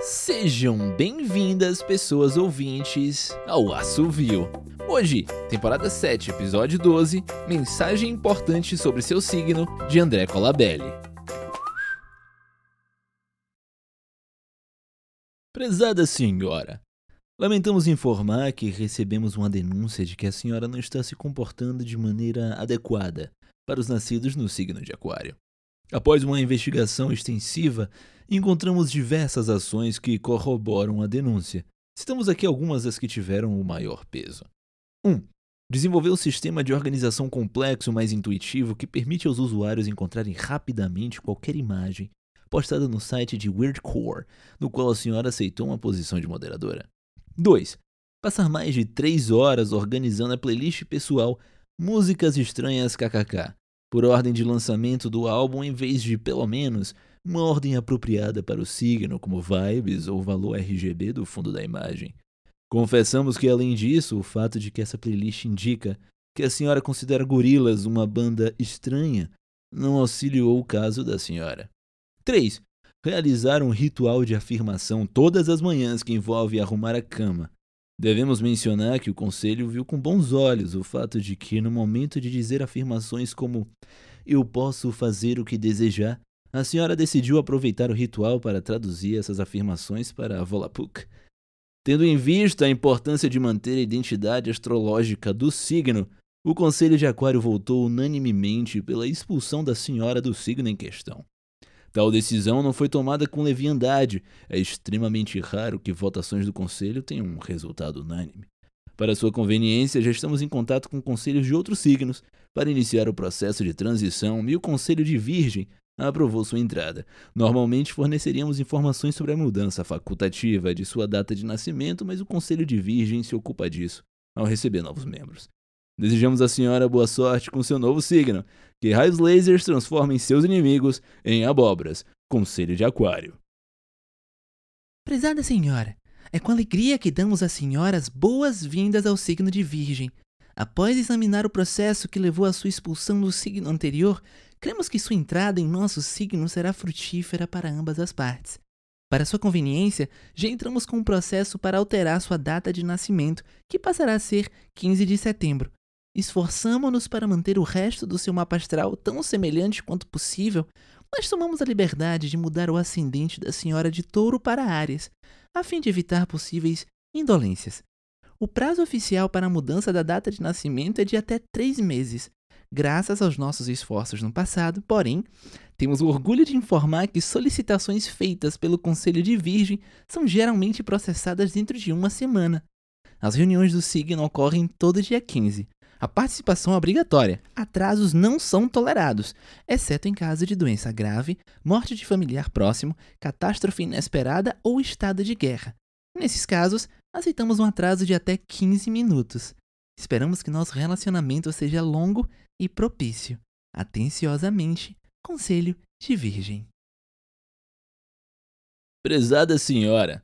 Sejam bem-vindas, pessoas ouvintes, ao Assovio. Hoje, temporada 7, episódio 12, mensagem importante sobre seu signo, de André Colabelli. Prezada senhora, lamentamos informar que recebemos uma denúncia de que a senhora não está se comportando de maneira adequada para os nascidos no signo de Aquário. Após uma investigação extensiva, encontramos diversas ações que corroboram a denúncia. Citamos aqui algumas das que tiveram o maior peso. 1. Um, desenvolver um sistema de organização complexo mais intuitivo que permite aos usuários encontrarem rapidamente qualquer imagem postada no site de Weirdcore, no qual a senhora aceitou uma posição de moderadora. 2. Passar mais de 3 horas organizando a playlist pessoal Músicas Estranhas KKK, por ordem de lançamento do álbum em vez de, pelo menos, uma ordem apropriada para o signo, como vibes ou valor RGB do fundo da imagem. Confessamos que, além disso, o fato de que essa playlist indica que a senhora considera Gorilas uma banda estranha não auxiliou o caso da senhora. 3. Realizar um ritual de afirmação todas as manhãs que envolve arrumar a cama. Devemos mencionar que o conselho viu com bons olhos o fato de que, no momento de dizer afirmações como eu posso fazer o que desejar, a senhora decidiu aproveitar o ritual para traduzir essas afirmações para Volapuk. Tendo em vista a importância de manter a identidade astrológica do signo, o Conselho de Aquário votou unanimemente pela expulsão da senhora do signo em questão. Tal decisão não foi tomada com leviandade. É extremamente raro que votações do Conselho tenham um resultado unânime. Para sua conveniência, já estamos em contato com conselhos de outros signos para iniciar o processo de transição e o Conselho de Virgem aprovou sua entrada. Normalmente forneceríamos informações sobre a mudança facultativa de sua data de nascimento, mas o Conselho de Virgem se ocupa disso ao receber novos membros. Desejamos à senhora boa sorte com seu novo signo, que raios lasers transformem seus inimigos em abóboras. Conselho de Aquário. Prezada senhora, é com alegria que damos às senhoras boas-vindas ao signo de Virgem. Após examinar o processo que levou à sua expulsão do signo anterior, cremos que sua entrada em nosso signo será frutífera para ambas as partes. Para sua conveniência, já entramos com um processo para alterar sua data de nascimento, que passará a ser 15 de setembro. Esforçamo-nos para manter o resto do seu mapa astral tão semelhante quanto possível, mas tomamos a liberdade de mudar o ascendente da senhora de touro para Áries, a fim de evitar possíveis indolências. O prazo oficial para a mudança da data de nascimento é de até três meses. Graças aos nossos esforços no passado, porém, temos o orgulho de informar que solicitações feitas pelo Conselho de Virgem são geralmente processadas dentro de uma semana. As reuniões do signo ocorrem todo dia 15. A participação é obrigatória. Atrasos não são tolerados, exceto em caso de doença grave, morte de familiar próximo, catástrofe inesperada ou estado de guerra. Nesses casos, aceitamos um atraso de até 15 minutos. Esperamos que nosso relacionamento seja longo e propício. Atenciosamente, Conselho de Virgem. Prezada senhora,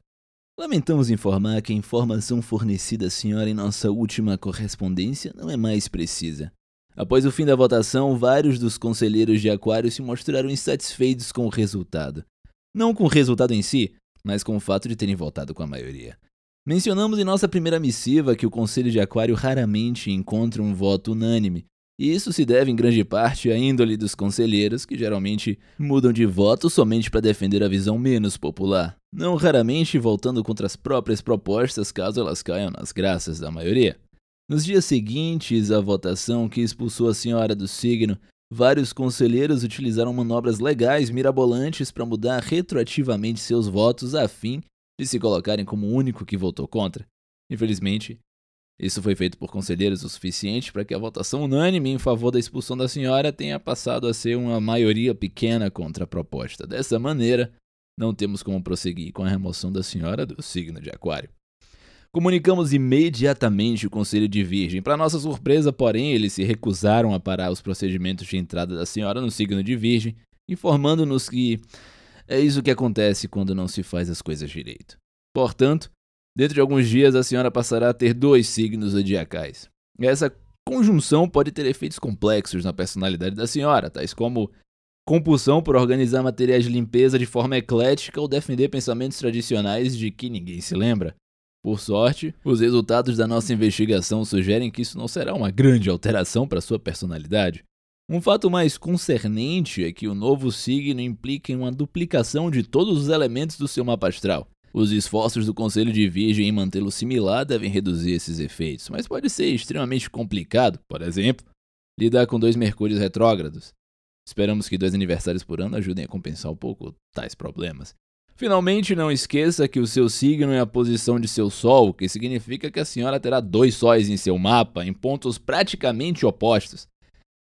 Lamentamos informar que a informação fornecida à senhora em nossa última correspondência não é mais precisa. Após o fim da votação, vários dos conselheiros de Aquário se mostraram insatisfeitos com o resultado. Não com o resultado em si, mas com o fato de terem votado com a maioria. Mencionamos em nossa primeira missiva que o Conselho de Aquário raramente encontra um voto unânime, e isso se deve em grande parte à índole dos conselheiros, que geralmente mudam de voto somente para defender a visão menos popular, não raramente voltando contra as próprias propostas caso elas caiam nas graças da maioria. Nos dias seguintes à votação que expulsou a senhora do signo, vários conselheiros utilizaram manobras legais mirabolantes para mudar retroativamente seus votos a fim de se colocarem como o único que votou contra. Infelizmente, isso foi feito por conselheiros o suficiente para que a votação unânime em favor da expulsão da senhora tenha passado a ser uma maioria pequena contra a proposta. Dessa maneira, não temos como prosseguir com a remoção da senhora do signo de Aquário. Comunicamos imediatamente o Conselho de Virgem. Para nossa surpresa, porém, eles se recusaram a parar os procedimentos de entrada da senhora no signo de Virgem, informando-nos que é isso que acontece quando não se faz as coisas direito. Portanto, Dentro de alguns dias, a senhora passará a ter dois signos zodiacais. Essa conjunção pode ter efeitos complexos na personalidade da senhora, tais como compulsão por organizar materiais de limpeza de forma eclética ou defender pensamentos tradicionais de que ninguém se lembra. Por sorte, os resultados da nossa investigação sugerem que isso não será uma grande alteração para sua personalidade. Um fato mais concernente é que o novo signo implica em uma duplicação de todos os elementos do seu mapa astral. Os esforços do Conselho de Virgem em mantê-lo similar devem reduzir esses efeitos, mas pode ser extremamente complicado, por exemplo, lidar com dois Mercúrios retrógrados. Esperamos que dois aniversários por ano ajudem a compensar um pouco tais problemas. Finalmente, não esqueça que o seu signo é a posição de seu Sol, o que significa que a senhora terá dois sóis em seu mapa, em pontos praticamente opostos.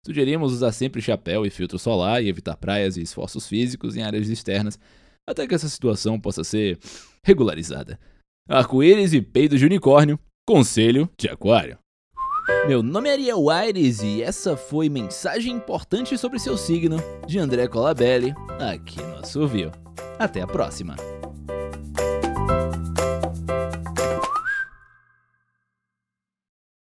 Sugerimos usar sempre chapéu e filtro solar e evitar praias e esforços físicos em áreas externas, até que essa situação possa ser regularizada. Arco-íris e peido de unicórnio, conselho de aquário. Meu nome é Ariel Aires e essa foi mensagem importante sobre seu signo de André Colabelli aqui no Assovio. Até a próxima!